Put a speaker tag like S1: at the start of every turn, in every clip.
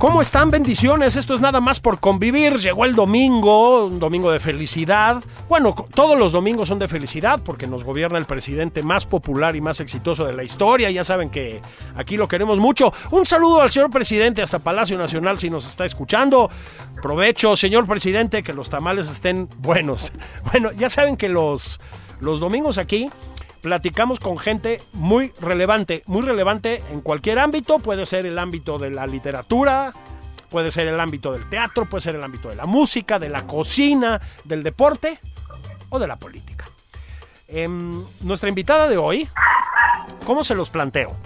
S1: ¿Cómo están? Bendiciones. Esto es nada más por convivir. Llegó el domingo, un domingo de felicidad. Bueno, todos los domingos son de felicidad porque nos gobierna el presidente más popular y más exitoso de la historia. Ya saben que aquí lo queremos mucho. Un saludo al señor presidente hasta Palacio Nacional si nos está escuchando. Provecho, señor presidente, que los tamales estén buenos. Bueno, ya saben que los, los domingos aquí platicamos con gente muy relevante, muy relevante en cualquier ámbito, puede ser el ámbito de la literatura, puede ser el ámbito del teatro, puede ser el ámbito de la música, de la cocina, del deporte o de la política. Em, nuestra invitada de hoy, ¿cómo se los planteo?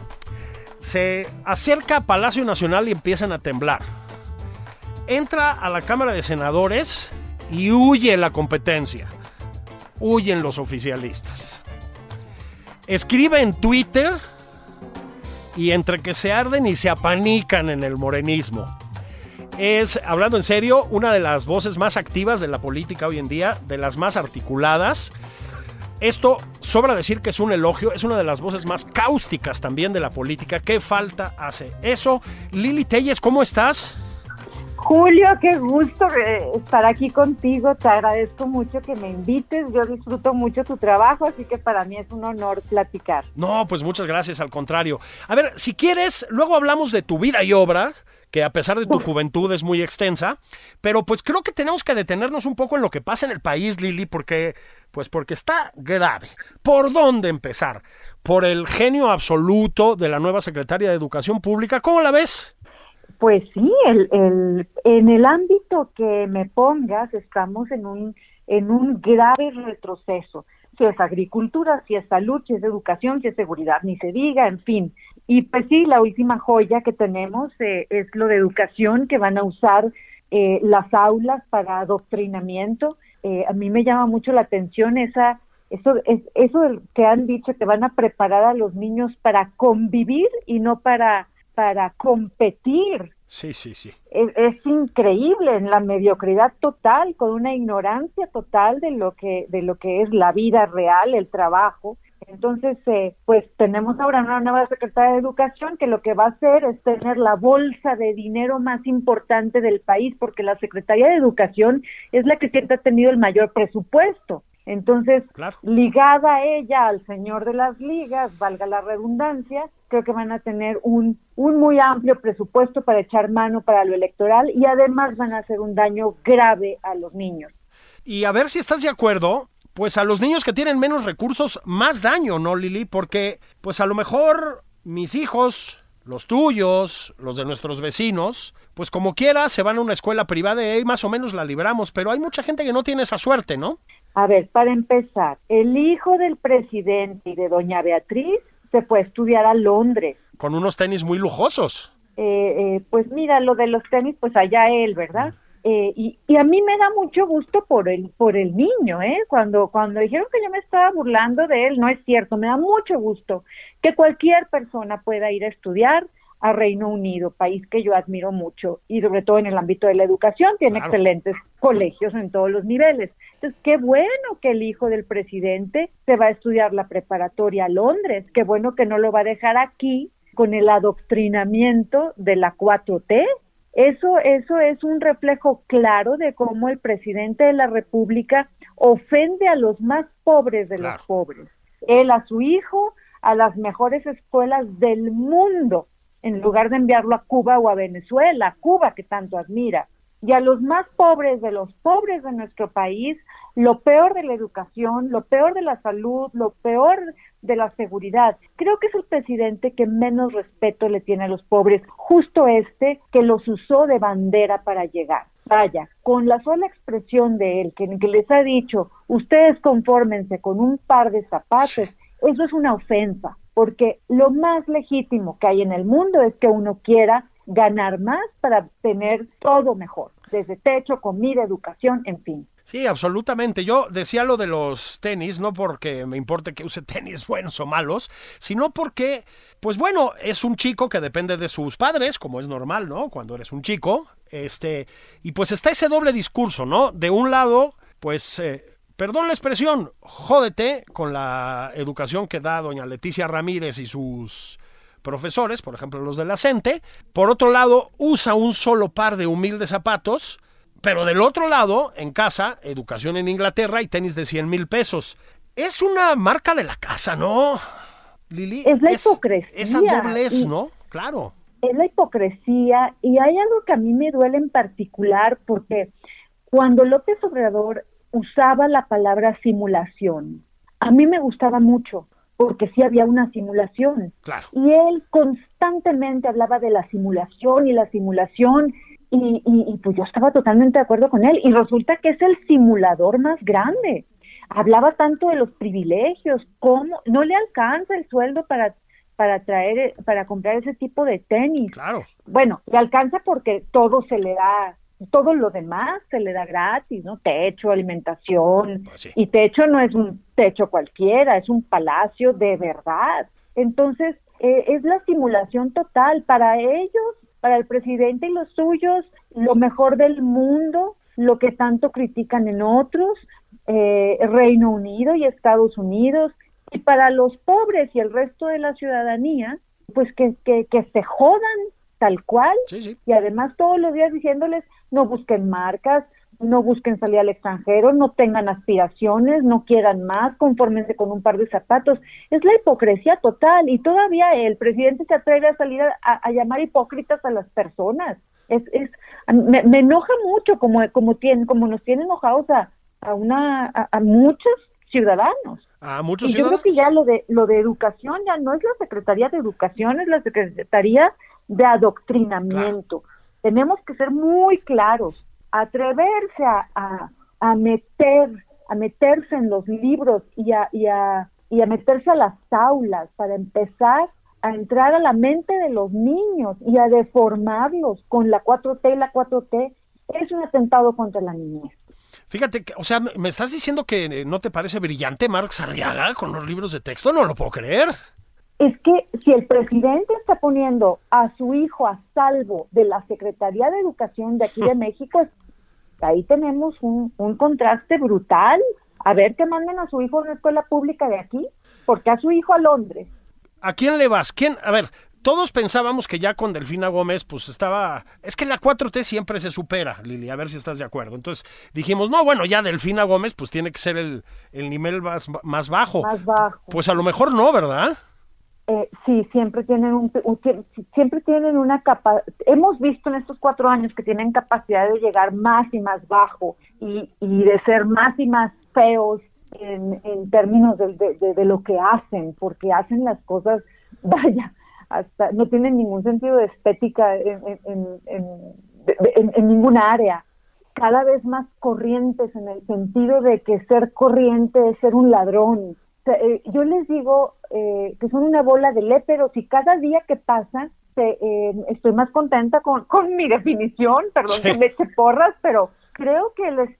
S1: Se acerca a Palacio Nacional y empiezan a temblar. Entra a la Cámara de Senadores y huye la competencia. Huyen los oficialistas escribe en Twitter y entre que se arden y se apanican en el morenismo. Es, hablando en serio, una de las voces más activas de la política hoy en día, de las más articuladas. Esto sobra decir que es un elogio, es una de las voces más cáusticas también de la política. ¿Qué falta hace eso? Lili Telles, ¿cómo estás?
S2: Julio, qué gusto eh, estar aquí contigo. Te agradezco mucho que me invites. Yo disfruto mucho tu trabajo, así que para mí es un honor platicar.
S1: No, pues muchas gracias, al contrario. A ver, si quieres, luego hablamos de tu vida y obra, que a pesar de tu juventud es muy extensa, pero pues creo que tenemos que detenernos un poco en lo que pasa en el país, Lili, porque pues porque está grave. ¿Por dónde empezar? Por el genio absoluto de la nueva secretaria de Educación Pública. ¿Cómo la ves?
S2: Pues sí, el, el, en el ámbito que me pongas estamos en un, en un grave retroceso. Si es agricultura, si es salud, si es educación, si es seguridad, ni se diga, en fin. Y pues sí, la última joya que tenemos eh, es lo de educación, que van a usar eh, las aulas para adoctrinamiento. Eh, a mí me llama mucho la atención esa eso, es, eso que han dicho que van a preparar a los niños para convivir y no para para competir.
S1: Sí, sí, sí.
S2: Es, increíble en la mediocridad total, con una ignorancia total de lo que de lo que es la vida real, el trabajo. Entonces, eh, pues tenemos ahora una nueva secretaria de Educación que lo que va a hacer es tener la bolsa de dinero más importante del país, porque la Secretaría de Educación es la que siempre ha tenido el mayor presupuesto. Entonces, ligada a ella, al señor de las ligas, valga la redundancia, creo que van a tener un, un muy amplio presupuesto para echar mano para lo electoral y además van a hacer un daño grave a los niños.
S1: Y a ver si estás de acuerdo, pues a los niños que tienen menos recursos, más daño, ¿no, Lili? Porque, pues a lo mejor mis hijos, los tuyos, los de nuestros vecinos, pues como quiera se van a una escuela privada y más o menos la libramos, pero hay mucha gente que no tiene esa suerte, ¿no?
S2: A ver, para empezar, el hijo del presidente y de doña Beatriz se fue a estudiar a Londres.
S1: Con unos tenis muy lujosos.
S2: Eh, eh, pues mira, lo de los tenis, pues allá él, ¿verdad? Eh, y, y, a mí me da mucho gusto por el, por el niño, ¿eh? Cuando, cuando dijeron que yo me estaba burlando de él, no es cierto, me da mucho gusto que cualquier persona pueda ir a estudiar, a Reino Unido, país que yo admiro mucho y sobre todo en el ámbito de la educación, tiene excelentes colegios en todos los niveles. Entonces, qué bueno que el hijo del presidente se va a estudiar la preparatoria a Londres, qué bueno que no lo va a dejar aquí con el adoctrinamiento de la 4T. Eso, eso es un reflejo claro de cómo el presidente de la República ofende a los más pobres de los pobres. Él a su hijo, a las mejores escuelas del mundo en lugar de enviarlo a Cuba o a Venezuela, a Cuba que tanto admira. y a los más pobres de los pobres de nuestro país lo peor de la educación, lo peor de la salud, lo peor de la seguridad. Creo que es el presidente que menos respeto le tiene a los pobres, justo este que los usó de bandera para llegar. Vaya, con la sola expresión de él, que, que les ha dicho, ustedes confórmense con un par de zapatos, eso es una ofensa, porque lo más legítimo que hay en el mundo es que uno quiera ganar más para tener todo mejor, desde techo, comida, educación, en fin.
S1: Sí, absolutamente. Yo decía lo de los tenis, no porque me importe que use tenis buenos o malos, sino porque, pues bueno, es un chico que depende de sus padres, como es normal, ¿no? Cuando eres un chico, este, y pues está ese doble discurso, ¿no? De un lado, pues, eh, perdón la expresión, jódete con la educación que da doña Leticia Ramírez y sus profesores, por ejemplo los de la CENTE. Por otro lado, usa un solo par de humildes zapatos pero del otro lado, en casa, educación en Inglaterra y tenis de 100 mil pesos. Es una marca de la casa, ¿no, Lili?
S2: Es la hipocresía.
S1: Esa doblez, ¿no? Claro.
S2: Es la hipocresía y hay algo que a mí me duele en particular porque cuando López Obrador usaba la palabra simulación, a mí me gustaba mucho porque sí había una simulación.
S1: Claro.
S2: Y él constantemente hablaba de la simulación y la simulación y, pues yo estaba totalmente de acuerdo con él. Y resulta que es el simulador más grande. Hablaba tanto de los privilegios, cómo no le alcanza el sueldo para para traer, para comprar ese tipo de tenis.
S1: Claro.
S2: Bueno, le alcanza porque todo se le da, todo lo demás se le da gratis, ¿no? Techo, alimentación.
S1: Pues
S2: y techo no es un techo cualquiera, es un palacio de verdad. Entonces, eh, es la simulación total. Para ellos, para el presidente y los suyos lo mejor del mundo, lo que tanto critican en otros, eh, Reino Unido y Estados Unidos, y para los pobres y el resto de la ciudadanía, pues que, que, que se jodan tal cual, y además todos los días diciéndoles no busquen marcas, no busquen salir al extranjero, no tengan aspiraciones, no quieran más, confórmense con un par de zapatos. Es la hipocresía total y todavía el presidente se atreve a salir a, llamar hipócritas a las personas. Es, es me, enoja mucho como como tienen como nos tienen enojados a, a una a, muchos ciudadanos.
S1: A muchos
S2: y yo
S1: creo
S2: que ya lo de lo de educación ya no es la Secretaría de Educación, es la Secretaría de Adoctrinamiento. Tenemos que ser muy claros atreverse a, meter, a meterse en los libros y a, y, a, y a meterse a las aulas para empezar a entrar a la mente de los niños y a deformarlos con la 4T y la 4T es un atentado contra la niñez.
S1: Fíjate, o sea, me estás diciendo que no te parece brillante Marx Arriaga con los libros de texto, no lo puedo creer
S2: es que si el presidente está poniendo a su hijo a salvo de la Secretaría de Educación de aquí de México, ahí tenemos un, contraste brutal. A ver que manden a su hijo a una escuela pública de aquí, porque a su hijo a Londres.
S1: ¿A quién le vas? ¿Quién? A ver, todos pensábamos que ya con Delfina Gómez, pues estaba. Es que la 4T siempre se supera, Lili, a ver si estás de acuerdo. Entonces dijimos, no, bueno, ya Delfina Gómez, pues tiene que ser el, el nivel más, más bajo.
S2: Más bajo.
S1: Pues a lo mejor no, ¿verdad?
S2: Eh, sí, siempre tienen un, siempre tienen una capa hemos visto en estos cuatro años que tienen capacidad de llegar más y más bajo y, y de ser más y más feos en, en términos de, de, lo que hacen, porque hacen las cosas, vaya, hasta no tienen ningún sentido de estética en, en, en, en ninguna área. Cada vez más corrientes en el sentido de que ser corriente es ser un ladrón, eh, yo les digo eh, que son una bola de léperos y cada día que pasa eh, estoy más contenta con, con mi definición, perdón que me eche porras, pero creo que les,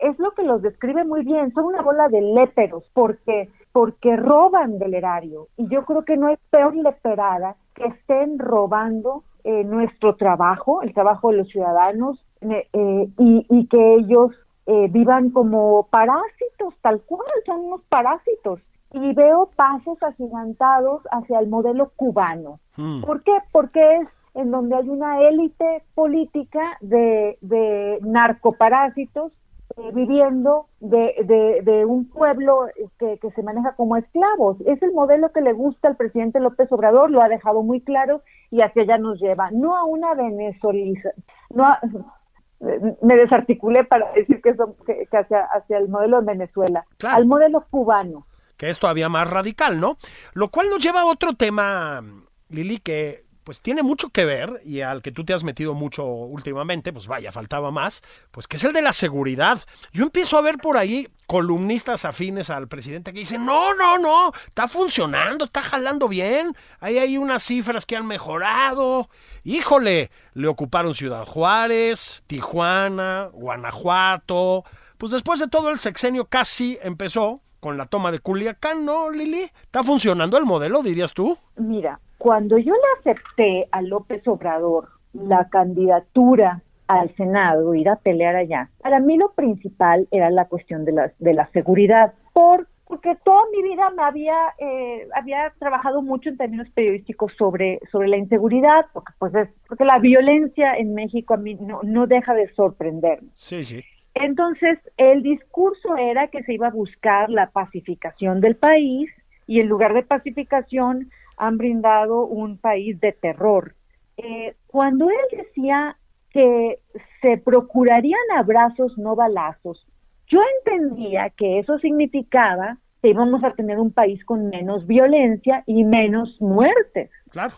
S2: es lo que los describe muy bien, son una bola de léperos porque, porque roban del erario y yo creo que no hay peor leperada que estén robando nuestro trabajo, el trabajo de los ciudadanos y, y que ellos eh, vivan como parásitos, tal cual, son unos parásitos. Y veo pasos agigantados hacia el modelo cubano.
S1: Hmm.
S2: ¿Por qué? Porque es en donde hay una élite política de, de narcoparásitos eh, viviendo de, de, un pueblo que, que, se maneja como esclavos. Es el modelo que le gusta al presidente López Obrador, lo ha dejado muy claro y hacia allá nos lleva. No a una venezolización, no me desarticulé para decir que, son, que, hacia, hacia, el modelo de Venezuela, al modelo cubano.
S1: Que es todavía más radical, ¿no? Lo cual nos lleva a otro tema, Lili, que pues tiene mucho que ver y al que tú te has metido mucho últimamente, pues vaya, faltaba más, pues que es el de la seguridad. Yo empiezo a ver por ahí columnistas afines al presidente que dicen, no, no, no, está funcionando, está jalando bien, ahí hay unas cifras que han mejorado. Híjole, le ocuparon Ciudad Juárez, Tijuana, Guanajuato. Pues después de todo el sexenio casi empezó con la toma de Culiacán, ¿no, Lili? ¿Está funcionando el modelo, dirías tú?
S2: Mira, cuando yo le acepté a López Obrador la candidatura al Senado, ir a pelear allá, para mí lo principal era la cuestión de la, de la seguridad, por, porque toda mi vida me había, eh, había trabajado mucho en términos periodísticos sobre, sobre la inseguridad, porque, pues es, porque la violencia en México a mí no, no deja de sorprenderme.
S1: Sí, sí.
S2: Entonces, el discurso era que se iba a buscar la pacificación del país y en lugar de pacificación han brindado un país de terror. Eh, cuando él decía que se procurarían abrazos, no balazos, yo entendía que eso significaba que íbamos a tener un país con menos violencia y menos muertes.
S1: Claro.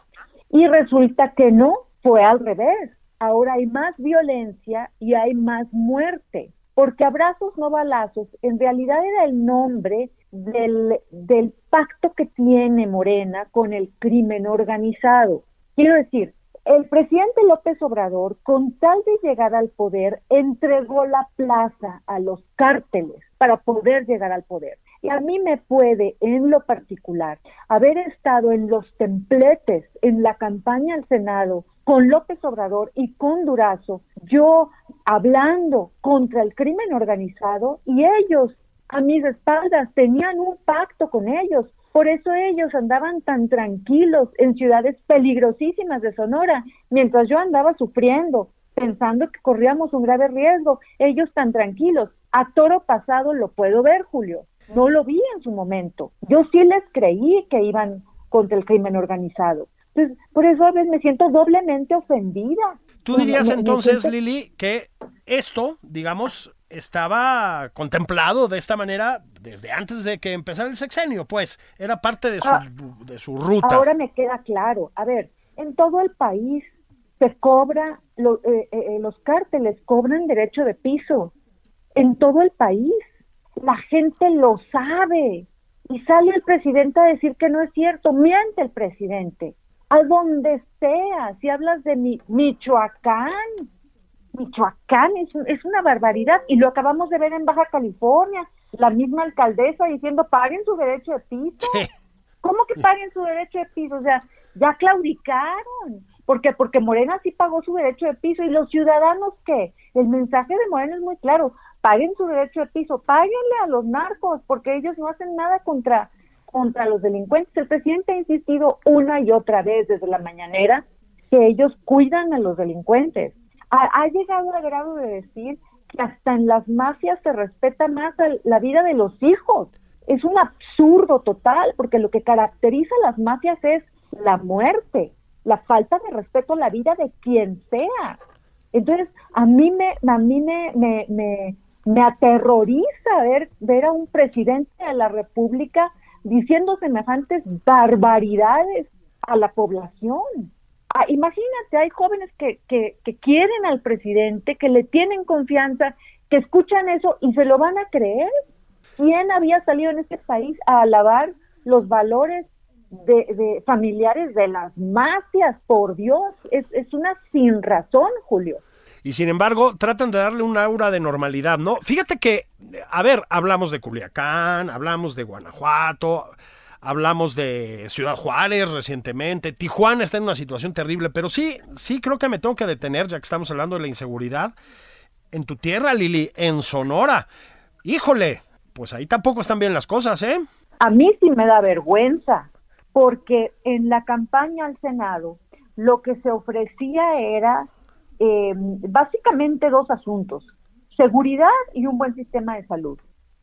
S2: Y resulta que no, fue al revés. Ahora hay más violencia y hay más muerte, porque abrazos no balazos en realidad era el nombre del, pacto que tiene Morena con el crimen organizado. Quiero decir, el presidente López Obrador, con tal de llegar al poder, entregó la plaza a los cárteles para poder llegar al poder. Y a mí me puede, en lo particular, haber estado en los templetes, en la campaña al Senado, con López Obrador y con Durazo, yo hablando contra el crimen organizado y ellos a mis espaldas, tenían un pacto con ellos. Por eso ellos andaban tan tranquilos en ciudades peligrosísimas de Sonora, mientras yo andaba sufriendo, pensando que corríamos un grave riesgo. Ellos tan tranquilos. A toro pasado lo puedo ver, Julio. No lo vi en su momento. Yo sí les creí que iban contra el crimen organizado. Entonces, por eso a veces me siento doblemente ofendida.
S1: Tú dirías entonces, Lili, que esto, digamos, estaba contemplado de esta manera desde antes de que empezara el sexenio, pues era parte de su, ah, de su ruta.
S2: Ahora me queda claro. A ver, en todo el país se cobra, lo, eh, eh, eh, los cárteles cobran derecho de piso. En todo el país. La gente lo sabe. Y sale el presidente a decir que no es cierto. Miente el presidente. A donde sea. Si hablas de mi, Michoacán, Michoacán es, es una barbaridad y lo acabamos de ver en Baja California, la misma alcaldesa diciendo paguen su derecho de piso. ¿Cómo que paguen su derecho de piso? O sea, ya claudicaron. porque Porque Morena sí pagó su derecho de piso y los ciudadanos qué? El mensaje de Morena es muy claro, paguen su derecho de piso, páguenle a los narcos porque ellos no hacen nada contra contra los delincuentes. El presidente ha insistido una y otra vez desde la mañanera que ellos cuidan a los delincuentes ha, llegado al grado de decir que hasta en las mafias se respeta más la vida de los hijos. Es un absurdo total, porque lo que caracteriza a las mafias es la muerte, la falta de respeto a la vida de quien sea. Entonces, a mí me, a mí me, me, me, me aterroriza ver, ver a un presidente de la República diciendo semejantes barbaridades a la población. Ah, imagínate, hay jóvenes que, que, que quieren al presidente, que le tienen confianza, que escuchan eso y se lo van a creer. ¿Quién había salido en este país a alabar los valores de, familiares de las mafias? Por Dios, es, es una sin razón, Julio.
S1: Y sin embargo, tratan de darle un aura de normalidad, ¿no? Fíjate que, a ver, hablamos de Culiacán, hablamos de Guanajuato, Hablamos de Ciudad Juárez recientemente. Tijuana está en una situación terrible, pero sí, sí creo que me tengo que detener, ya que estamos hablando de la inseguridad. En tu tierra, Lili, en Sonora. Híjole, pues ahí tampoco están bien las cosas, ¿eh?
S2: A mí sí me da vergüenza, porque en la campaña al Senado lo que se ofrecía era eh, básicamente dos asuntos, seguridad y un buen sistema de salud.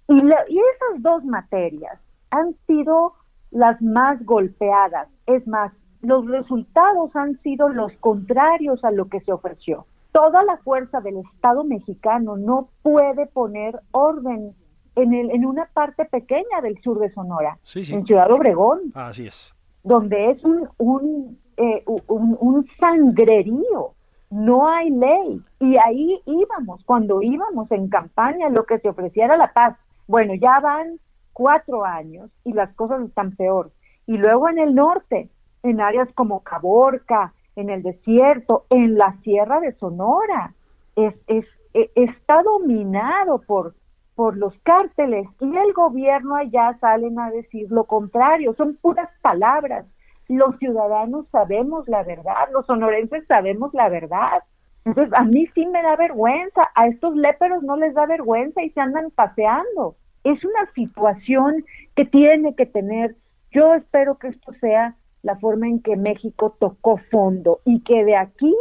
S2: Y, y esas dos materias han sido las más golpeadas. Es más, los resultados han sido los contrarios a lo que se ofreció. toda la fuerza del Estado mexicano no puede poner orden en, el, en una parte pequeña del sur de Sonora, en Ciudad Obregón.
S1: Así es.
S2: Donde es un, un, eh, un, un sangrerío no hay ley. Y ahí íbamos, cuando íbamos en campaña, lo que se ofreciera la paz. Bueno, ya van cuatro años y las cosas están peor. Y luego en el norte, en áreas como Caborca, en el desierto, en la sierra de Sonora, es, es, e, está dominado por, por los cárteles y el gobierno allá salen a decir lo contrario, son puras palabras. Los ciudadanos sabemos la verdad, los sonorenses sabemos la verdad. Entonces, a mí sí me da vergüenza, a estos léperos no les da vergüenza y se andan paseando. Es una situación que tiene que tener. Yo espero que esto sea la forma en que México tocó fondo y que de aquí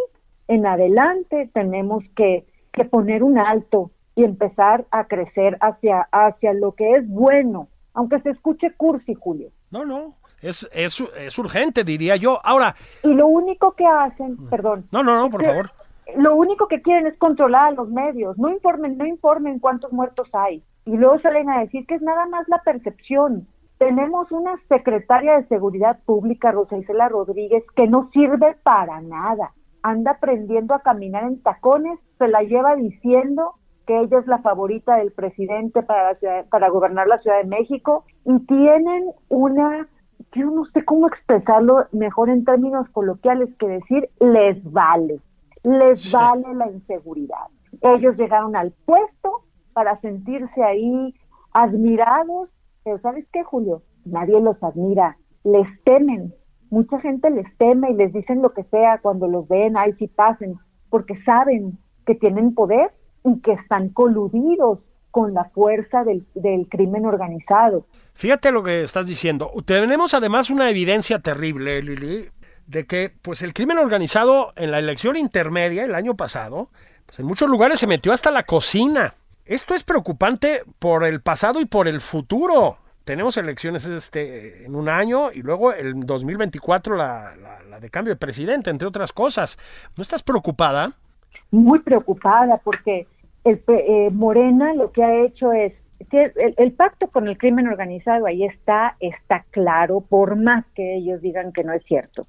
S2: en adelante tenemos que, poner un alto y empezar a crecer hacia, hacia lo que es bueno, aunque se escuche cursi, Julio.
S1: No, no, es, es, es urgente, diría yo. Ahora...
S2: Y lo único que hacen, mm. perdón.
S1: No, no, no, por favor.
S2: Lo único que quieren es controlar a los medios. No informen, no informen cuántos muertos hay. Y luego salen a decir que es nada más la percepción. Tenemos una secretaria de Seguridad Pública, Rosa Isela Rodríguez, que no sirve para nada. Anda aprendiendo a caminar en tacones, se la lleva diciendo que ella es la favorita del presidente para, para gobernar la Ciudad de México y tienen una, yo no sé cómo expresarlo mejor en términos coloquiales que decir, les vale, les vale la inseguridad. Ellos llegaron al puesto para sentirse ahí admirados pero ¿sabes qué, Julio? Nadie los admira, les temen. Mucha gente les teme y les dicen lo que sea cuando los ven, ahí sí pasen, porque saben que tienen poder y que están coludidos con la fuerza del, del, crimen organizado.
S1: Fíjate lo que estás diciendo. Tenemos además una evidencia terrible, Lili, de que pues el crimen organizado en la elección intermedia el año pasado, pues en muchos lugares se metió hasta la cocina. Esto es preocupante por el pasado y por el futuro. Tenemos elecciones este en un año y luego el 2024 la, la, de cambio de presidente, entre otras cosas. ¿No estás preocupada?
S2: Muy preocupada porque el, eh, Morena lo que ha hecho es que el, pacto con el crimen organizado ahí está, está claro, por más que ellos digan que no es cierto.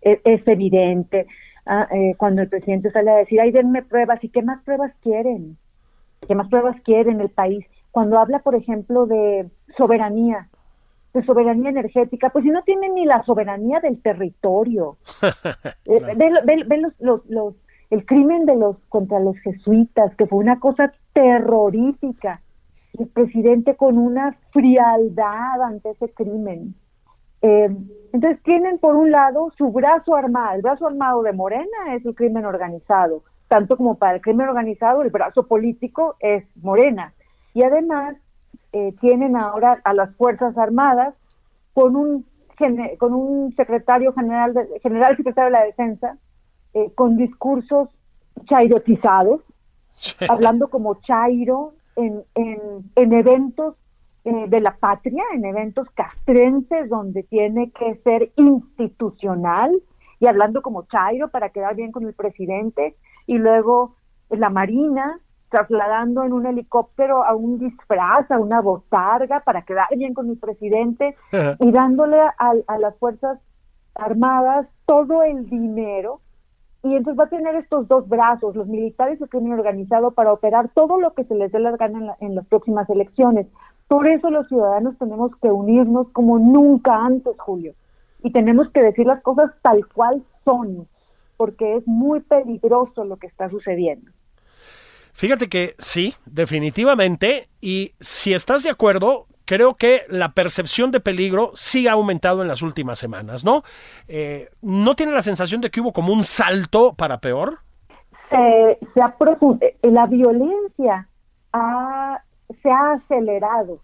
S2: Es, evidente. Ah, eh, cuando el presidente sale a decir, ay, denme pruebas, ¿y qué más pruebas quieren? ¿Qué más pruebas quieren el país? Cuando habla, por ejemplo, de soberanía, de soberanía energética, pues si no tienen ni la soberanía del territorio. Eh, ve, los, los, el crimen de los contra los jesuitas, que fue una cosa terrorífica. El presidente con una frialdad ante ese crimen. Eh, entonces tienen por un lado su brazo armado, el brazo armado de Morena es el crimen organizado, tanto como para el crimen organizado, el brazo político es Morena. Y además eh, tienen ahora a las Fuerzas Armadas con un, con un secretario general, de, general secretario de la Defensa, eh, con discursos chairotizados, hablando como chairo en, en, en eventos eh, de la patria, en eventos castrenses donde tiene que ser institucional y hablando como chairo para quedar bien con el presidente y luego la Marina trasladando en un helicóptero a un disfraz, a una botarga para quedar bien con el presidente y dándole a, a las Fuerzas Armadas todo el dinero y entonces va a tener estos dos brazos, los militares y el crimen organizado, para operar todo lo que se les dé las ganas en, en, las próximas elecciones. Por eso los ciudadanos tenemos que unirnos como nunca antes, Julio. Y tenemos que decir las cosas tal cual son porque es muy peligroso lo que está sucediendo.
S1: Fíjate que sí, definitivamente, y si estás de acuerdo, creo que la percepción de peligro sí ha aumentado en las últimas semanas, ¿no? Eh, ¿No tiene la sensación de que hubo como un salto para peor?
S2: Se, se ha eh, la violencia se ha acelerado,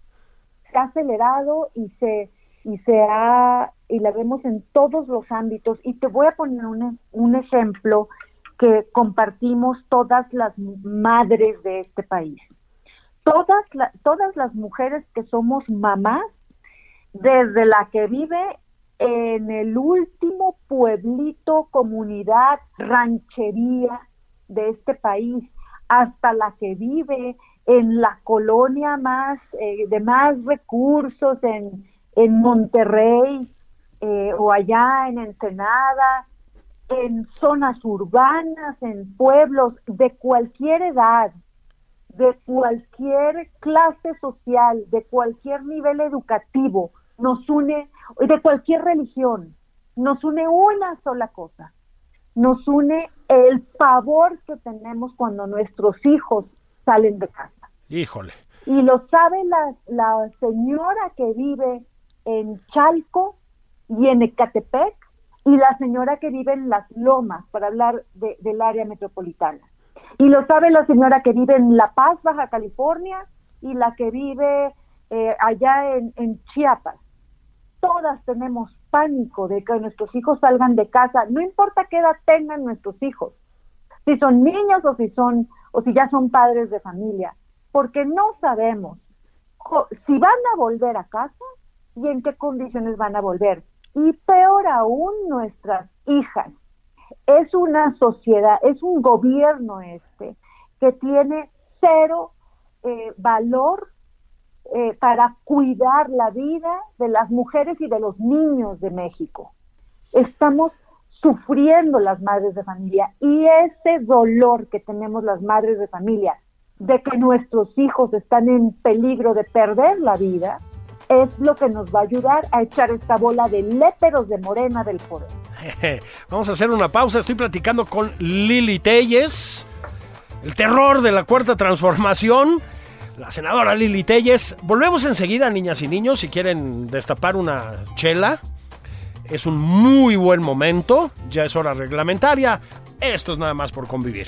S2: se ha acelerado y se, y se ha y la vemos en todos los ámbitos. Y te voy a poner un, un ejemplo que compartimos todas las madres de este país. Todas, todas las mujeres que somos mamás, desde la que vive en el último pueblito, comunidad, ranchería de este país, hasta la que vive en la colonia más eh, de más recursos en, en Monterrey eh, o allá en Ensenada, en zonas urbanas, en pueblos de cualquier edad, de cualquier clase social, de cualquier nivel educativo, nos une, de cualquier religión, nos une una sola cosa, nos une el pavor que tenemos cuando nuestros hijos salen de casa.
S1: Híjole.
S2: Y lo sabe la, la señora que vive en Chalco y en Ecatepec y la señora que vive en Las Lomas, para hablar del área metropolitana. Y lo sabe la señora que vive en La Paz, Baja California, y la que vive eh, allá en, en Chiapas. Todas tenemos pánico de que nuestros hijos salgan de casa, no importa qué edad tengan nuestros hijos, si son niños o si son o si ya son padres de familia, porque no sabemos si van a volver a casa y en qué condiciones van a volver. Y peor aún, nuestras hijas. Es una sociedad, es un gobierno este que tiene cero eh, valor eh, para cuidar la vida de las mujeres y de los niños de México. Estamos sufriendo las madres de familia y ese dolor que tenemos las madres de familia de que nuestros hijos están en peligro de perder la vida, es lo que nos va a ayudar a echar esta bola de léperos de morena del poder.
S1: Vamos a hacer una pausa. Estoy platicando con Lili Telles, el terror de la cuarta transformación. La senadora Lili Telles. Volvemos enseguida, niñas y niños, si quieren destapar una chela. Es un muy buen momento. Ya es hora reglamentaria. Esto es nada más por convivir.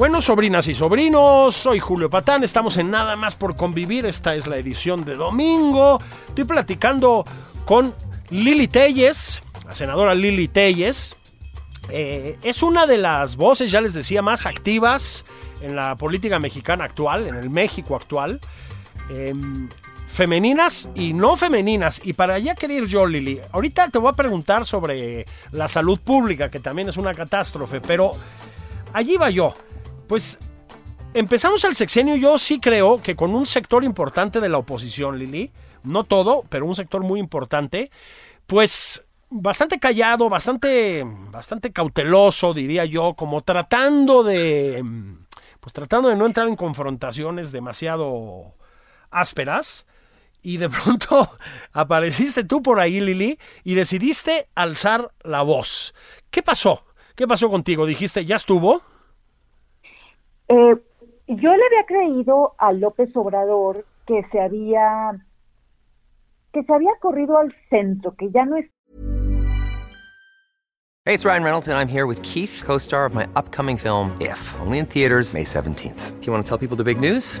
S1: Bueno, sobrinas y sobrinos, soy Julio Patán, estamos en Nada más por convivir, esta es la edición de domingo. Estoy platicando con Lili Telles, la senadora Lili Telles. Eh, es una de las voces, ya les decía, más activas en la política mexicana actual, en el México actual. Em, femeninas y no femeninas. Y para allá querer yo, Lili. Ahorita te voy a preguntar sobre la salud pública, que también es una catástrofe, pero allí va yo. Pues empezamos el sexenio, yo sí creo que con un sector importante de la oposición, Lili, no todo, pero un sector muy importante, pues bastante callado, bastante, bastante cauteloso, diría yo, como tratando de, pues tratando de no entrar en confrontaciones demasiado ásperas. Y de pronto apareciste tú por ahí, Lili, y decidiste alzar la voz. ¿Qué pasó? ¿Qué pasó contigo? Dijiste, ¿ya estuvo?
S2: Eh, yo le había creído a López Obrador que se había que se había corrido al centro, que ya no es
S3: Hey, it's Ryan Reynolds and I'm here with Keith, co-star of my upcoming film If, only in theaters May 17th. Do you want to tell people the big news?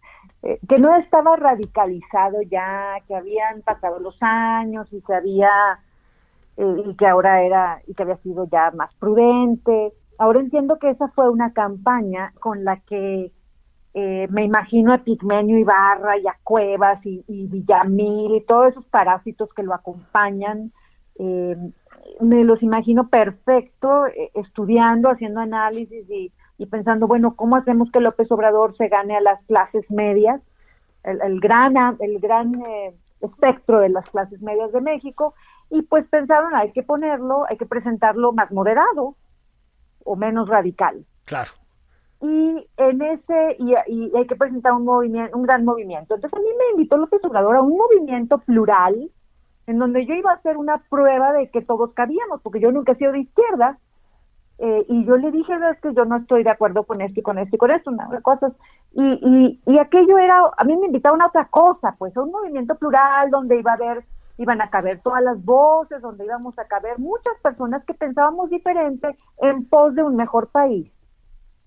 S2: Eh, que no estaba radicalizado ya, que habían pasado los años y que había eh, y que ahora era y que había sido ya más prudente. Ahora entiendo que esa fue una campaña con la que eh, me imagino a Pigmenio Ibarra y a Cuevas y, y Villamil y todos esos parásitos que lo acompañan. Me los imagino perfecto, estudiando, haciendo análisis y, pensando, bueno, ¿cómo hacemos que López Obrador se gane a las clases medias? El, gran, el gran espectro de las clases medias de México. Y pues pensaron, hay que ponerlo, hay que presentarlo más moderado o menos radical.
S1: Claro
S2: y en ese y, hay que presentar un movimiento un gran movimiento entonces a mí me invitó López Obrador a un movimiento plural en donde yo iba a hacer una prueba de que todos cabíamos porque yo nunca he sido de izquierda eh, y yo le dije es que yo no estoy de acuerdo con esto y con esto y con esto una cosas y, y, y aquello era a mí me invitaron a otra cosa pues a un movimiento plural donde iba a haber iban a caber todas las voces donde íbamos a caber muchas personas que pensábamos diferente en pos de un mejor país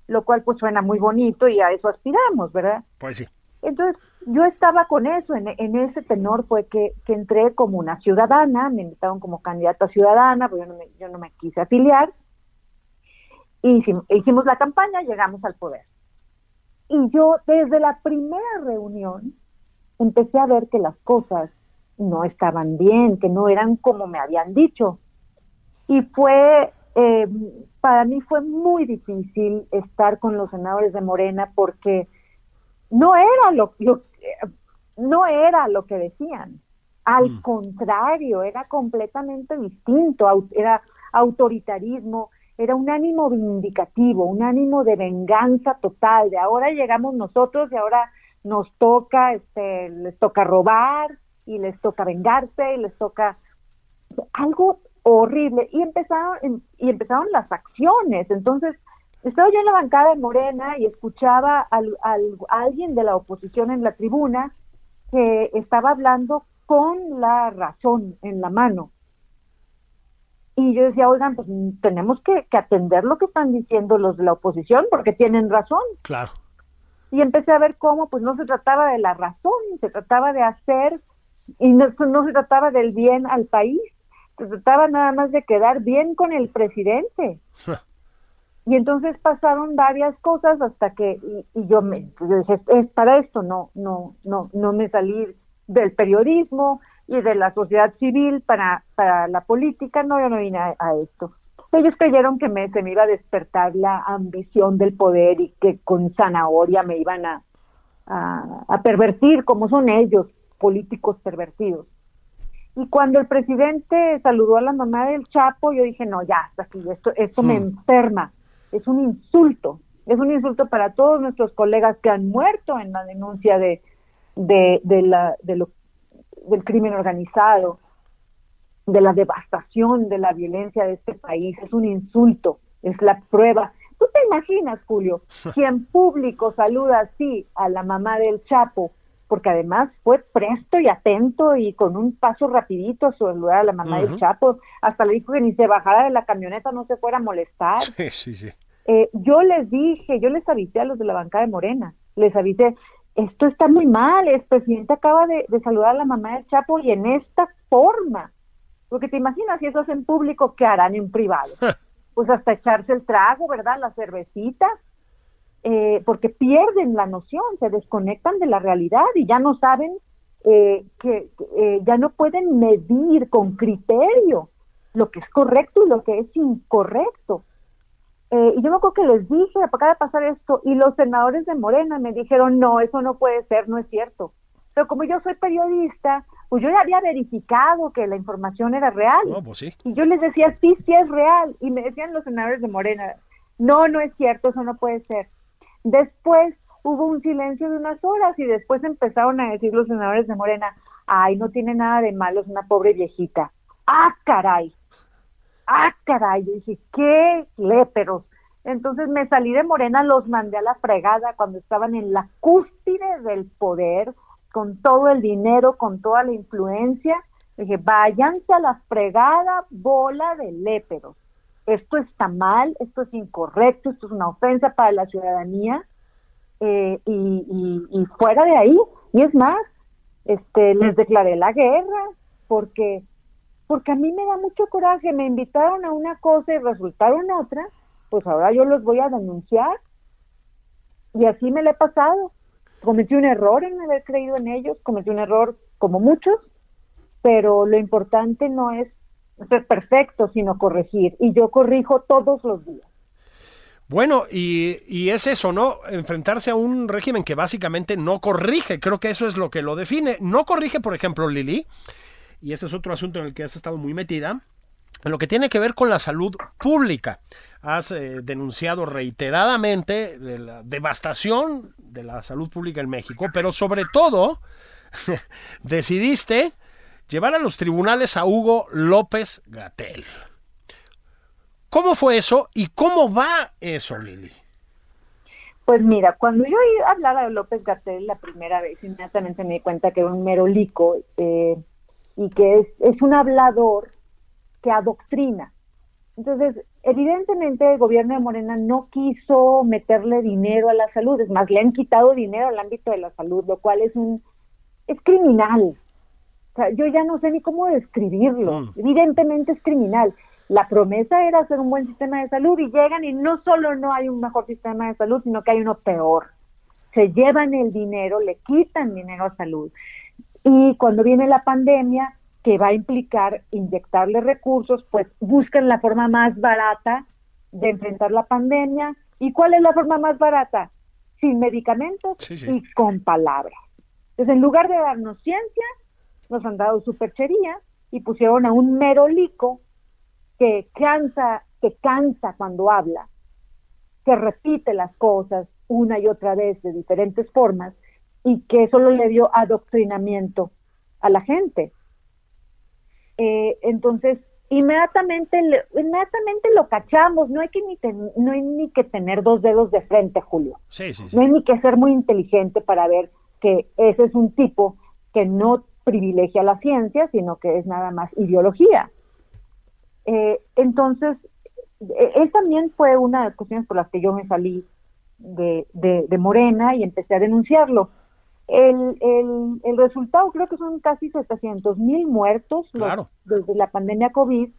S2: lo cual pues suena muy bonito y a eso aspiramos, ¿verdad?
S1: Pues sí.
S2: Entonces, yo estaba con eso, en, ese tenor fue que, que, entré como una ciudadana, me invitaron como candidata ciudadana, pues yo no me, yo no me quise afiliar, hicimos, hicimos la campaña, llegamos al poder. Y yo desde la primera reunión empecé a ver que las cosas no estaban bien, que no eran como me habían dicho. Y fue eh, para mí fue muy difícil estar con los senadores de Morena porque no era lo, no era lo que decían. Al mm. contrario, era completamente distinto, era autoritarismo, era un ánimo vindicativo, un ánimo de venganza total, de ahora llegamos nosotros y ahora nos toca, este, les toca robar y les toca vengarse y les toca algo horrible. Y empezaron y empezaron las acciones. Entonces estaba yo en la bancada de Morena y escuchaba al, a alguien de la oposición en la tribuna que estaba hablando con la razón en la mano y yo decía, oigan, pues tenemos que, que, atender lo que están diciendo los de la oposición porque tienen razón.
S1: Claro.
S2: Y empecé a ver cómo, pues no se trataba de la razón, se trataba de hacer, y no, no se trataba del bien al país, se trataba nada más de quedar bien con el presidente. y entonces pasaron varias cosas hasta que y, yo me pues, dije, es para esto no no no no me salí del periodismo y de la sociedad civil para para la política no yo no vine a, esto ellos creyeron que me, se me iba a despertar la ambición del poder y que con zanahoria me iban a, a pervertir como son ellos políticos pervertidos y cuando el presidente saludó a la mamá del Chapo, yo dije, no, ya, hasta aquí, esto, esto me hmm. enferma, es un insulto, es un insulto para todos nuestros colegas que han muerto en la denuncia de, de, de la, de lo, del crimen organizado, de la devastación, de la violencia de este país, es un insulto, es la prueba. ¿Tú te imaginas, Julio, si en público saluda así a la mamá del Chapo porque además fue presto y atento y con un paso rapidito a saludar a la mamá del Chapo, hasta le dijo que ni se bajara de la camioneta, no se fuera a molestar.
S1: Sí, sí, sí.
S2: Eh, yo les dije, yo les avisé a los de la bancada de Morena, les avisé, esto está muy mal, el presidente acaba de, saludar a la mamá del Chapo y en esta forma, porque te imaginas si eso es en público, ¿qué harán en privado? pues hasta echarse el trago, ¿verdad? La cervecita, eh, porque pierden la noción, se desconectan de la realidad y ya no saben eh, que eh, ya no pueden medir con criterio lo que es correcto y lo que es incorrecto. Y yo me acuerdo que les dije, acaba de pasar esto, y los senadores de Morena me dijeron, no, eso no puede ser, no es cierto. Pero como yo soy periodista, pues yo ya había verificado que la información era real.
S1: Pues
S2: y yo les decía, sí, sí es real. Y me decían los senadores de Morena, no, no es cierto, eso no puede ser. Después hubo un silencio de unas horas y después empezaron a decir los senadores de Morena, ay, no tiene nada de malo, es una pobre viejita. Ah, caray. Ah, caray. Yo dije, qué léperos. Entonces me salí de Morena, los mandé a la fregada cuando estaban en la cúspide del poder, con todo el dinero, con toda la influencia. Dije, váyanse a la fregada bola de léperos esto está mal, esto es incorrecto, esto es una ofensa para la ciudadanía eh, y, fuera de ahí. Y es más, este, les declaré la guerra porque, porque a mí me da mucho coraje, me invitaron a una cosa y resultaron otra, pues ahora yo los voy a denunciar. y así me le he pasado. Cometí un error en haber creído en ellos, cometí un error como muchos, pero lo importante no es ser perfecto, sino corregir. Y yo corrijo todos los días.
S1: Bueno, y, y, es eso, ¿no? Enfrentarse a un régimen que básicamente no corrige, creo que eso es lo que lo define. No corrige, por ejemplo, Lili, y ese es otro asunto en el que has estado muy metida, en lo que tiene que ver con la salud pública. Has eh, denunciado reiteradamente la devastación de la salud pública en México, pero sobre todo decidiste llevar a los tribunales a Hugo López Gatel. ¿Cómo fue eso y cómo va eso, Lili?
S2: Pues mira, cuando yo hablaba de López Gatel la primera vez, inmediatamente me di cuenta que era un merolico eh, y que es, es un hablador que adoctrina. Entonces, evidentemente el gobierno de Morena no quiso meterle dinero a la salud, es más, le han quitado dinero al ámbito de la salud, lo cual es un es criminal. O sea, yo ya no sé ni cómo describirlo. Mm. Evidentemente es criminal. La promesa era hacer un buen sistema de salud y llegan y no solo no hay un mejor sistema de salud, sino que hay uno peor. Se llevan el dinero, le quitan dinero a salud. Y cuando viene la pandemia, que va a implicar inyectarle recursos, pues buscan la forma más barata de enfrentar la pandemia. ¿Y cuál es la forma más barata? Sin medicamentos y con palabras. Entonces, en lugar de darnos ciencia, nos han dado superchería y pusieron a un merolico que cansa, que cansa cuando habla, que repite las cosas una y otra vez de diferentes formas y que solo le dio adoctrinamiento a la gente. Eh, entonces, inmediatamente, inmediatamente lo cachamos, no hay que ni no hay ni que tener dos dedos de frente, Julio. No hay ni que ser muy inteligente para ver que ese es un tipo que no privilegia la ciencia, sino que es nada más ideología. Eh, entonces, e, él también fue una de las cuestiones por las que yo me salí de, de, Morena y empecé a denunciarlo. El, el, el, resultado creo que son casi 700 mil muertos desde la pandemia COVID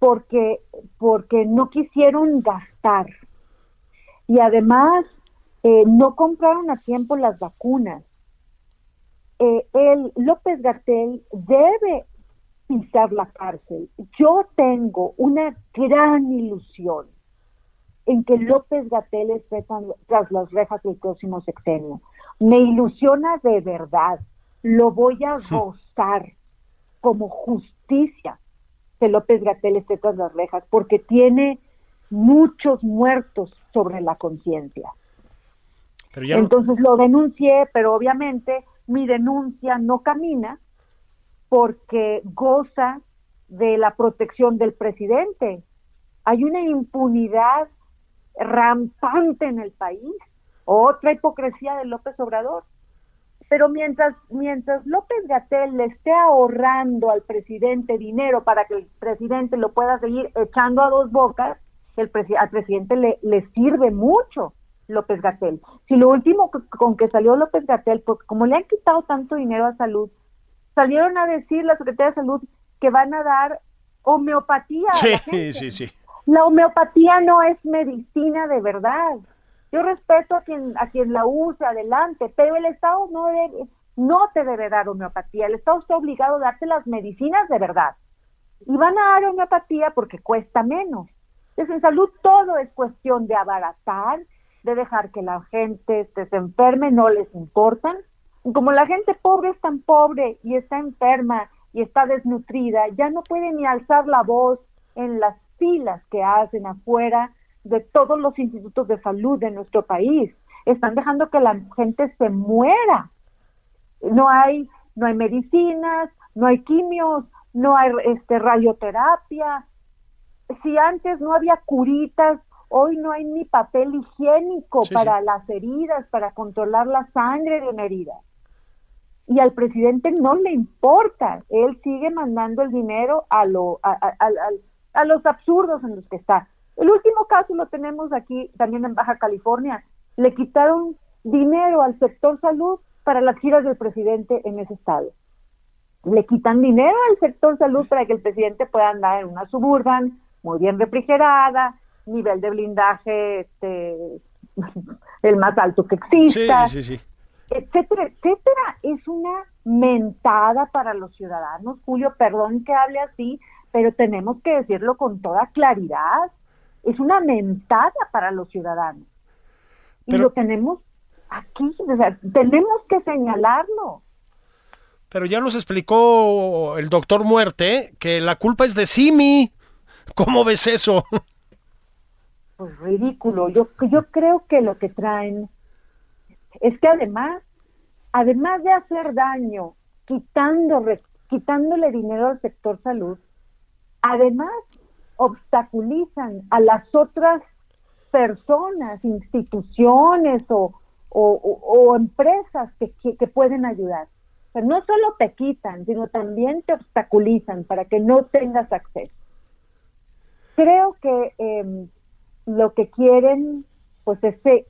S2: porque, porque no quisieron gastar. Y además eh, no compraron a tiempo las vacunas. Eh, el López Gatel debe pisar la cárcel. Yo tengo una gran ilusión en que López Gatel esté tras las rejas del próximo sexenio. Me ilusiona de verdad. Lo voy a gozar como justicia que López Gatel esté tras las rejas, porque tiene muchos muertos sobre la conciencia. Entonces lo denuncié, pero obviamente mi denuncia no camina porque goza de la protección del presidente. Hay una impunidad rampante en el país, otra hipocresía de López Obrador. Pero mientras, mientras López Gatel le esté ahorrando al presidente dinero para que el presidente lo pueda seguir echando a dos bocas, el al presidente le, le sirve mucho López Gatel. Si lo último con que salió López Gatel, porque como le han quitado tanto dinero a salud, salieron a decir la Secretaría de Salud que van a dar homeopatía.
S1: Sí, sí, sí.
S2: La homeopatía no es medicina de verdad. Yo respeto a quien a quien la use adelante, pero el Estado no debe, no te debe dar homeopatía. El Estado está obligado a darte las medicinas de verdad. Y van a dar homeopatía porque cuesta menos. Entonces, en salud todo es cuestión de abaratar, de dejar que la gente se enferme, no les importan como la gente pobre es tan pobre y está enferma y está desnutrida, ya no puede ni alzar la voz en las filas que hacen afuera de todos los institutos de salud de nuestro país. Están dejando que la gente se muera. No hay, no hay medicinas, no hay quimios, no hay este radioterapia. Si antes no había curitas, hoy no hay ni papel higiénico para las heridas, para controlar la sangre de una herida y al presidente no le importa, él sigue mandando el dinero a, lo, a, los absurdos en los que está. El último caso lo tenemos aquí también en Baja California, le quitaron dinero al sector salud para las giras del presidente en ese estado. Le quitan dinero al sector salud para que el presidente pueda andar en una suburban muy bien refrigerada, nivel de blindaje este, el más alto que exista,
S1: Sí, sí, sí.
S2: etcétera, etcétera. Es una mentada para los ciudadanos. Julio, perdón que hable así, pero tenemos que decirlo con toda claridad. Es una mentada para los ciudadanos. Y lo tenemos aquí, o sea, tenemos que señalarlo.
S1: Pero ya nos explicó el doctor Muerte que la culpa es de Simi. ¿Cómo ves eso?
S2: Pues ridículo. Yo, yo creo que lo que traen es que además, además de hacer daño, quitando, quitándole dinero al sector salud, además obstaculizan a las otras personas, instituciones o, o- o- o empresas que, que- que pueden ayudar. No solo te quitan, sino también te obstaculizan para que no tengas acceso. Creo que em, lo que quieren, pues es que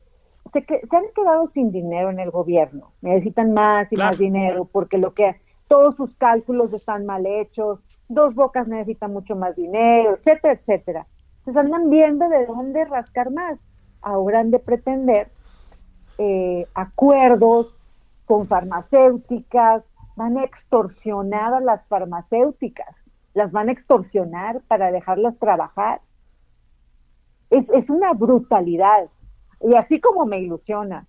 S2: se, han quedado sin dinero en el gobierno. Necesitan más y
S1: Claro.
S2: más dinero porque lo que todos sus cálculos están mal hechos. Dos Bocas necesita mucho más dinero, etcétera, etcétera. Entonces andan viendo de dónde rascar más. Ahora han de pretender eh, acuerdos con farmacéuticas, van a extorsionar a las farmacéuticas, las van a extorsionar para dejarlas trabajar. Es, es una brutalidad. Y así como me ilusiona,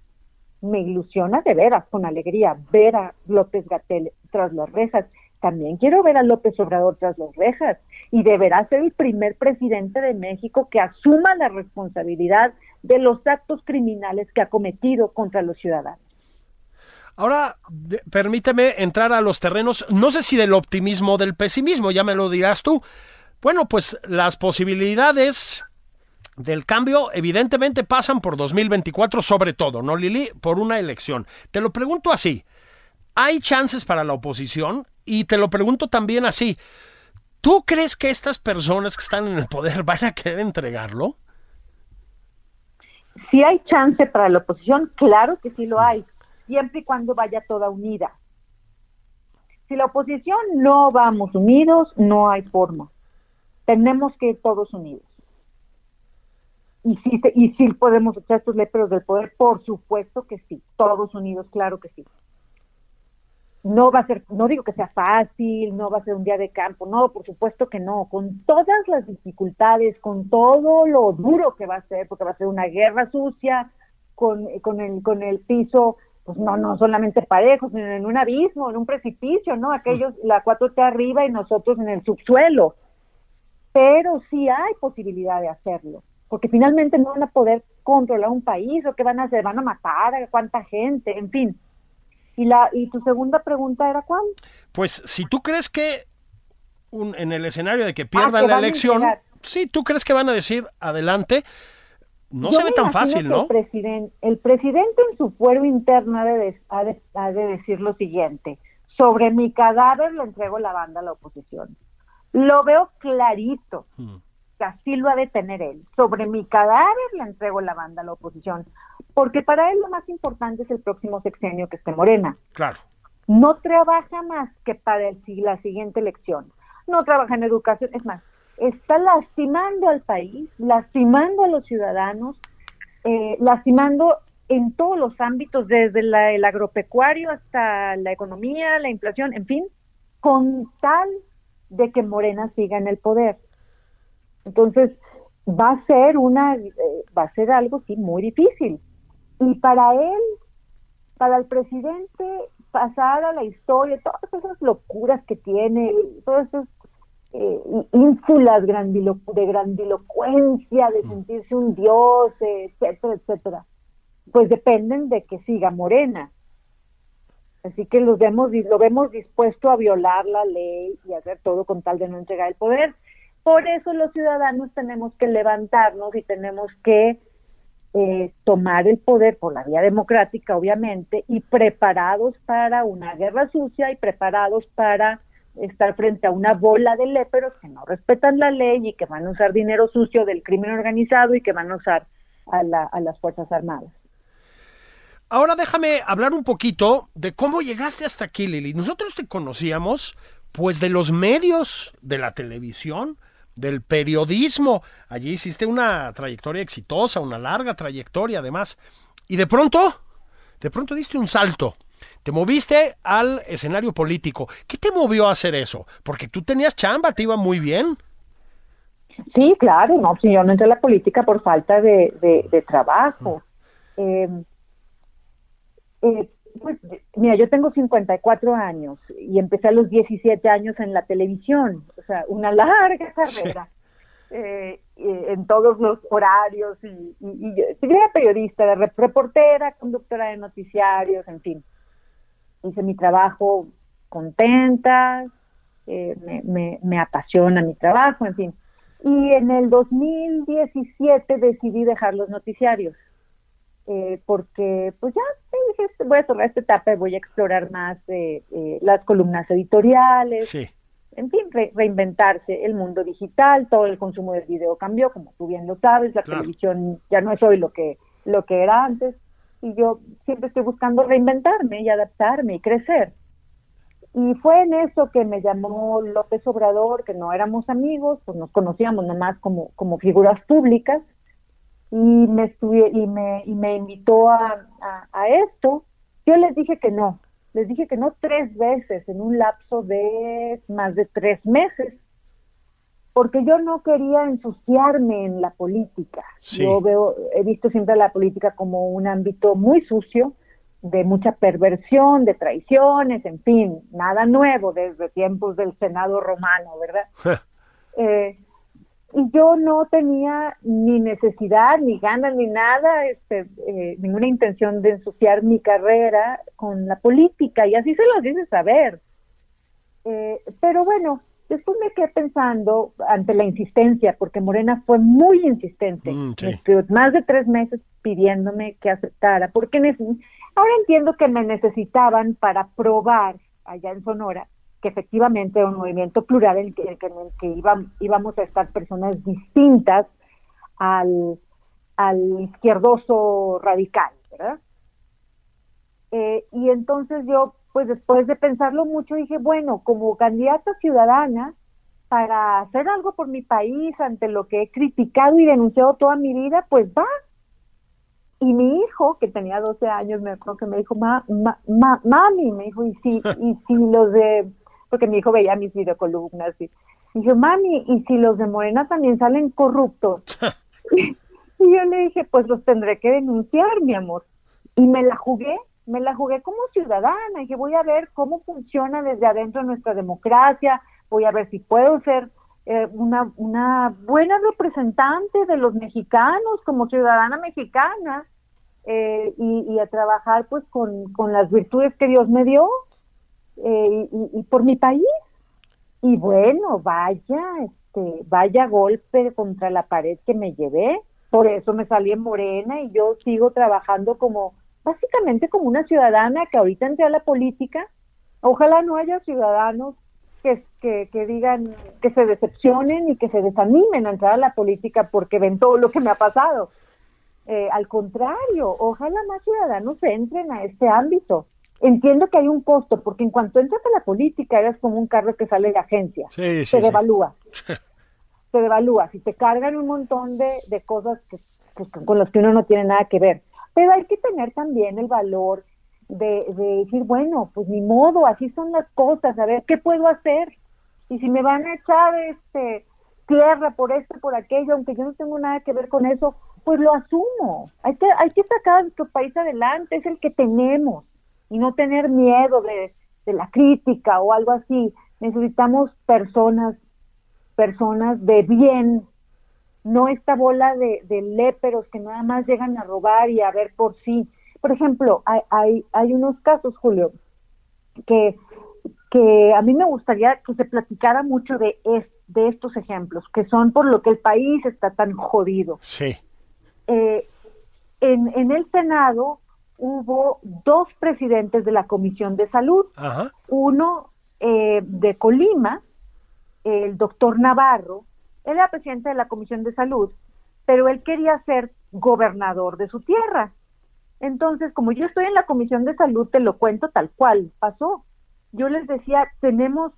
S2: me ilusiona de veras, con alegría, ver a López Gatel tras las rejas. También quiero ver a López Obrador tras las rejas y deberá ser el primer presidente de México que asuma la responsabilidad de los actos criminales que ha cometido contra los ciudadanos.
S1: Ahora, permíteme entrar a los terrenos, no sé si del optimismo o del pesimismo, ya me lo dirás tú. Bueno, pues las posibilidades del cambio evidentemente pasan por 2024 sobre todo, ¿no, Lili? Por una elección. Te lo pregunto así, ¿hay chances para la oposición? Y te lo pregunto también así, ¿tú crees que estas personas que están en el poder van a querer entregarlo?
S2: Si hay chance para la oposición, claro que sí lo hay, siempre y cuando vaya toda unida. Si la oposición no vamos unidos, no hay forma. Tenemos que ir todos unidos. Y sí, y podemos echar estos léperos del poder, por supuesto que sí. Todos unidos, claro que sí. No va a ser, no digo que sea fácil, no va a ser un día de campo, no, por supuesto que no, con todas las dificultades, con todo lo duro que va a ser, porque va a ser una guerra sucia, con, con el, con el piso, pues no, no solamente parejo, sino en un abismo, en un precipicio, ¿no? Aquellos, la 4T arriba y nosotros en el subsuelo. Pero sí hay posibilidad de hacerlo, porque finalmente no van a poder controlar un país, o qué van a hacer, van a matar a cuánta gente, en fin. Y, la, y tu segunda pregunta era cuál?
S1: Pues si tú crees que un- en el escenario de que pierdan
S2: Ah, que
S1: la elección, sí, tú crees que van a decir adelante, no
S2: Yo
S1: se ve tan fácil, ¿no?
S2: El presidente, el presidente en su fuero interno ha de, de- ha de- ha de decir lo siguiente, sobre mi cadáver le entrego la banda a la oposición. Lo veo clarito,
S1: Mm.
S2: Que así lo ha de tener él. Sobre mi cadáver le entrego la banda a la oposición, porque para él lo más importante es el próximo sexenio que esté Morena.
S1: Claro.
S2: no trabaja más que para el, la siguiente elección. No trabaja en educación, es más, está lastimando al país, lastimando a los ciudadanos, eh, lastimando en todos los ámbitos, desde la- el agropecuario hasta la economía, la inflación, en fin, con tal de que Morena siga en el poder. Entonces, va a ser una, eh, va a ser algo sí muy difícil. Y para él, para el presidente, pasar a la historia, todas esas locuras que tiene, todas esas eh, ínfulas grandilo- de grandilocuencia, de sentirse un dios, etcétera, etcétera, pues dependen de que siga Morena. Así que los vemos, lo vemos dispuesto a violar la ley y hacer todo con tal de no entregar el poder. Por eso los ciudadanos tenemos que levantarnos y tenemos que eh, tomar el poder por la vía democrática, obviamente, y preparados para una guerra sucia y preparados para estar frente a una bola de léperos que no respetan la ley y que van a usar dinero sucio del crimen organizado y que van a usar a, la- a las Fuerzas Armadas.
S1: Ahora déjame hablar un poquito de cómo llegaste hasta aquí, Lili. Nosotros te conocíamos, pues, de los medios, de la televisión, del periodismo. Allí hiciste una trayectoria exitosa, una larga trayectoria, además. Y de pronto, de pronto diste un salto. Te moviste al escenario político. ¿Qué te movió a hacer eso? Porque tú tenías chamba, te iba muy bien.
S2: Sí, claro, no, si yo no entré a la política por falta de, de, trabajo. Eh, eh, pues, mira, yo tengo 54 años y empecé a los 17 años en la televisión, o sea, una larga carrera. Eh, en todos los horarios y, y, yo era periodista, reportera, conductora de noticiarios, en fin. Hice mi trabajo contenta, me, me apasiona mi trabajo, en fin. Y en el 2017 decidí dejar los noticiarios, eh, porque pues ya dije, voy a tomar esta etapa y voy a explorar más eh, eh, las columnas editoriales, en fin, reinventarse el mundo digital, todo el consumo del video cambió, como tú bien lo sabes, la televisión ya no es hoy lo que, lo que era antes, y yo siempre estoy buscando reinventarme y adaptarme y crecer. Y fue en eso que me llamó López Obrador, que no éramos amigos, pues nos conocíamos nomás como, como figuras públicas, y me, estuve, y me, y me invitó a, a, esto. Yo les dije que no, les dije que no tres veces en un lapso de más de tres meses, porque yo no quería ensuciarme en la política. Yo veo, he visto siempre la política como un ámbito muy sucio, de mucha perversión, de traiciones, en fin, nada nuevo desde tiempos del Senado romano, ¿verdad? eh, y yo no tenía ni necesidad, ni ganas, ni nada, este, eh, ninguna intención de ensuciar mi carrera con la política, y así se los dice saber. Eh, pero bueno, después me quedé pensando ante la insistencia, porque Morena fue muy insistente, mm, más de tres meses pidiéndome que aceptara, porque Ahora entiendo que me necesitaban para probar allá en Sonora que efectivamente era un movimiento plural en el que, en que íbamos a estar personas distintas al, al izquierdoso radical, ¿verdad? Eh, y entonces yo, pues después de pensarlo mucho, dije, bueno, como candidata ciudadana, para hacer algo por mi país ante lo que he criticado y denunciado toda mi vida, pues va, y mi hijo, que tenía 12 años, me acuerdo que me dijo, ma, mami, me dijo, y si, y si los de, porque mi hijo veía mis videocolumnas, y, y dijo, mami, y si los de Morena también salen corruptos. y, yo le dije, pues los tendré que denunciar, mi amor. Y me la jugué, me la jugué como ciudadana, y que voy a ver cómo funciona desde adentro nuestra democracia, voy a ver si puedo ser eh, una, una buena representante de los mexicanos como ciudadana mexicana eh, y, a trabajar pues con, las virtudes que Dios me dio eh, y, por mi país. Y bueno, vaya, este, vaya golpe contra la pared que me llevé. Por eso me salí en Morena y yo sigo trabajando como, básicamente como una ciudadana que ahorita entré a la política. Ojalá no haya ciudadanos que, que, que, digan, que se decepcionen y que se desanimen a entrar a la política porque ven todo lo que me ha pasado. Eh, al contrario, ojalá más ciudadanos entren a este ámbito. Entiendo que hay un costo, porque en cuanto entras a la política eres como un carro que sale de agencia, se devalúa, se devalúa, si te cargan un montón de, de cosas que, pues, con las que uno no tiene nada que ver. Pero hay que tener también el valor de, de decir, bueno, pues ni modo, así son las cosas, a ver, ¿qué puedo hacer? Y si me van a echar este tierra por esto, por aquello, aunque yo no tengo nada que ver con eso, pues lo asumo. Hay que, hay que sacar a nuestro país adelante, es el que tenemos, y no tener miedo de, la crítica o algo así. Necesitamos personas, personas de bien, no esta bola de, de léperos que nada más llegan a robar y a ver por sí. Por ejemplo, hay, hay, hay unos casos, Julio, que, que a mí me gustaría que se platicara mucho de, de estos ejemplos, que son por lo que el país está tan jodido.
S1: Sí.
S2: Eh, en, el Senado hubo dos presidentes de la Comisión de Salud, uno eh, de Colima, el doctor Navarro, él era presidente de la Comisión de Salud, pero él quería ser gobernador de su tierra. Entonces, como yo estoy en la Comisión de Salud, te lo cuento tal cual pasó. Yo les decía, tenemos,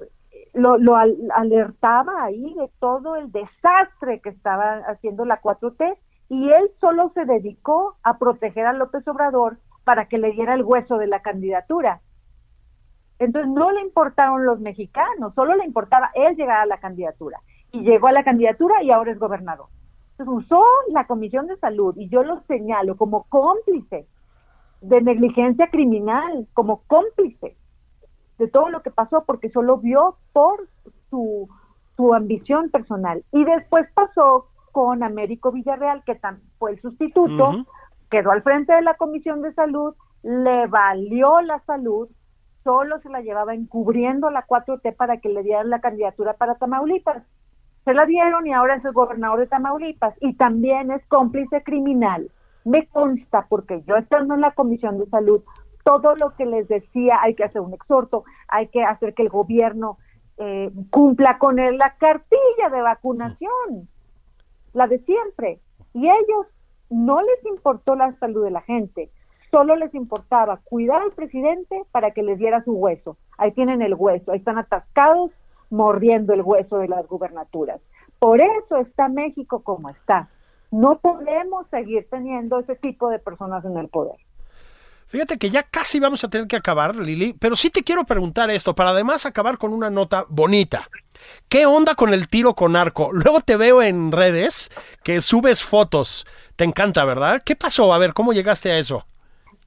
S2: lo, lo alertaba ahí de todo el desastre que estaba haciendo la 4T y él solo se dedicó a proteger a López Obrador para que le diera el hueso de la candidatura. Entonces no le importaron los mexicanos, solo le importaba él llegar a la candidatura. Y llegó a la candidatura y ahora es gobernador. Entonces usó la Comisión de Salud y yo lo señalo como cómplice de negligencia criminal, como cómplice de todo lo que pasó porque solo vio por su, su ambición personal. Y después pasó con Américo Villarreal, que fue el sustituto, quedó al frente de la Comisión de Salud, le valió la salud, solo se la llevaba encubriendo la 4T para que le dieran la candidatura para Tamaulipas. Se la dieron y ahora es el gobernador de Tamaulipas y también es cómplice criminal. Me consta, porque yo estando en la Comisión de Salud, todo lo que les decía, hay que hacer un exhorto, hay que hacer que el gobierno eh, cumpla con la cartilla de vacunación, la de siempre. Y ellos no les importó la salud de la gente, solo les importaba cuidar al presidente para que les diera su hueso. Ahí tienen el hueso, ahí están atascados mordiendo el hueso de las gubernaturas. Por eso está México como está. No podemos seguir teniendo ese tipo de personas en el poder.
S1: Fíjate que ya casi vamos a tener que acabar, Lili, pero sí te quiero preguntar esto, para además acabar con una nota bonita. ¿Qué onda con el tiro con arco? Luego te veo en redes que subes fotos. Te encanta, ¿verdad? ¿Qué pasó? A ver, ¿cómo llegaste a eso?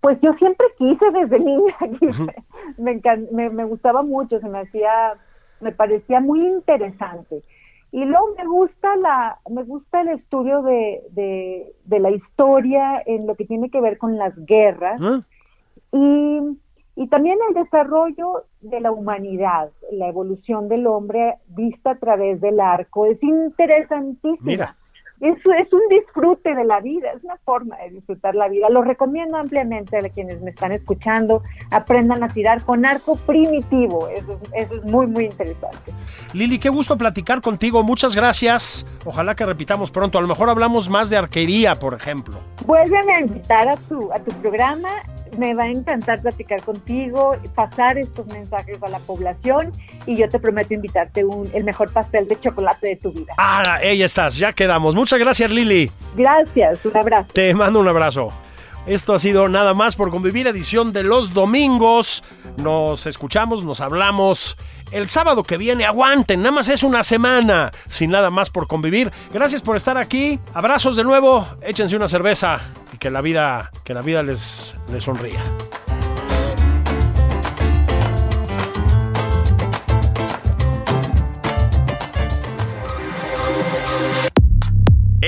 S2: Pues yo siempre quise desde niña, me, me, me gustaba mucho, se me hacía, me parecía muy interesante. Y luego me gusta la, me gusta el estudio de, de, la historia en lo que tiene que ver con las guerras ah. y, y, también el desarrollo de la humanidad, la evolución del hombre vista a través del arco. Es interesantísima es, es un disfrute de la vida, es una forma de disfrutar la vida. Lo recomiendo ampliamente a quienes me están escuchando. Aprendan a tirar con arco primitivo. Eso, eso es muy, muy interesante.
S1: Lili, qué gusto platicar contigo. Muchas gracias. Ojalá que repitamos pronto. A lo mejor hablamos más de arquería, por ejemplo.
S2: Vuelven a invitar a tu, a tu programa me va a encantar platicar contigo, pasar estos mensajes a la población y yo te prometo invitarte un, el mejor pastel de chocolate de tu vida.
S1: Ah, ahí estás, ya quedamos. Muchas gracias, Lili.
S2: Gracias, un abrazo.
S1: Te mando un abrazo. Esto ha sido nada más por convivir edición de los domingos. Nos escuchamos, nos hablamos el sábado que viene. Aguanten, nada más es una semana sin nada más por convivir. Gracias por estar aquí. Abrazos de nuevo. Échense una cerveza y que la vida, que la vida les, les sonría.